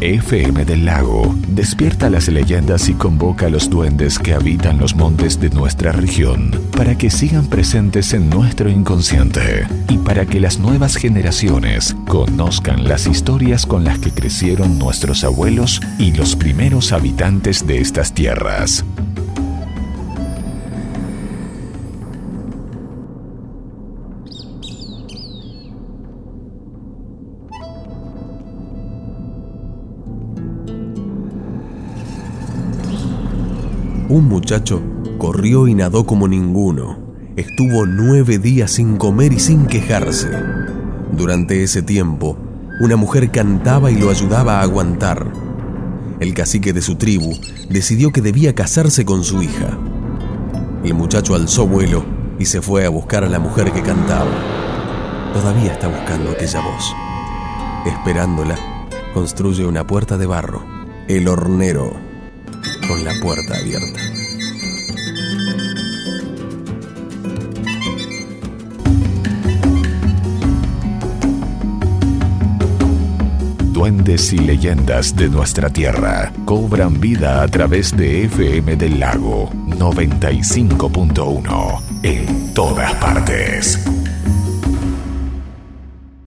FM del Lago despierta las leyendas y convoca a los duendes que habitan los montes de nuestra región para que sigan presentes en nuestro inconsciente y para que las nuevas generaciones conozcan las historias con las que crecieron nuestros abuelos y los primeros habitantes de estas tierras. Un muchacho corrió y nadó como ninguno. Estuvo nueve días sin comer y sin quejarse. Durante ese tiempo, una mujer cantaba y lo ayudaba a aguantar. El cacique de su tribu decidió que debía casarse con su hija. El muchacho alzó vuelo y se fue a buscar a la mujer que cantaba. Todavía está buscando aquella voz. Esperándola, construye una puerta de barro. El hornero con la puerta abierta. Duendes y leyendas de nuestra tierra cobran vida a través de FM del Lago 95.1 en todas partes.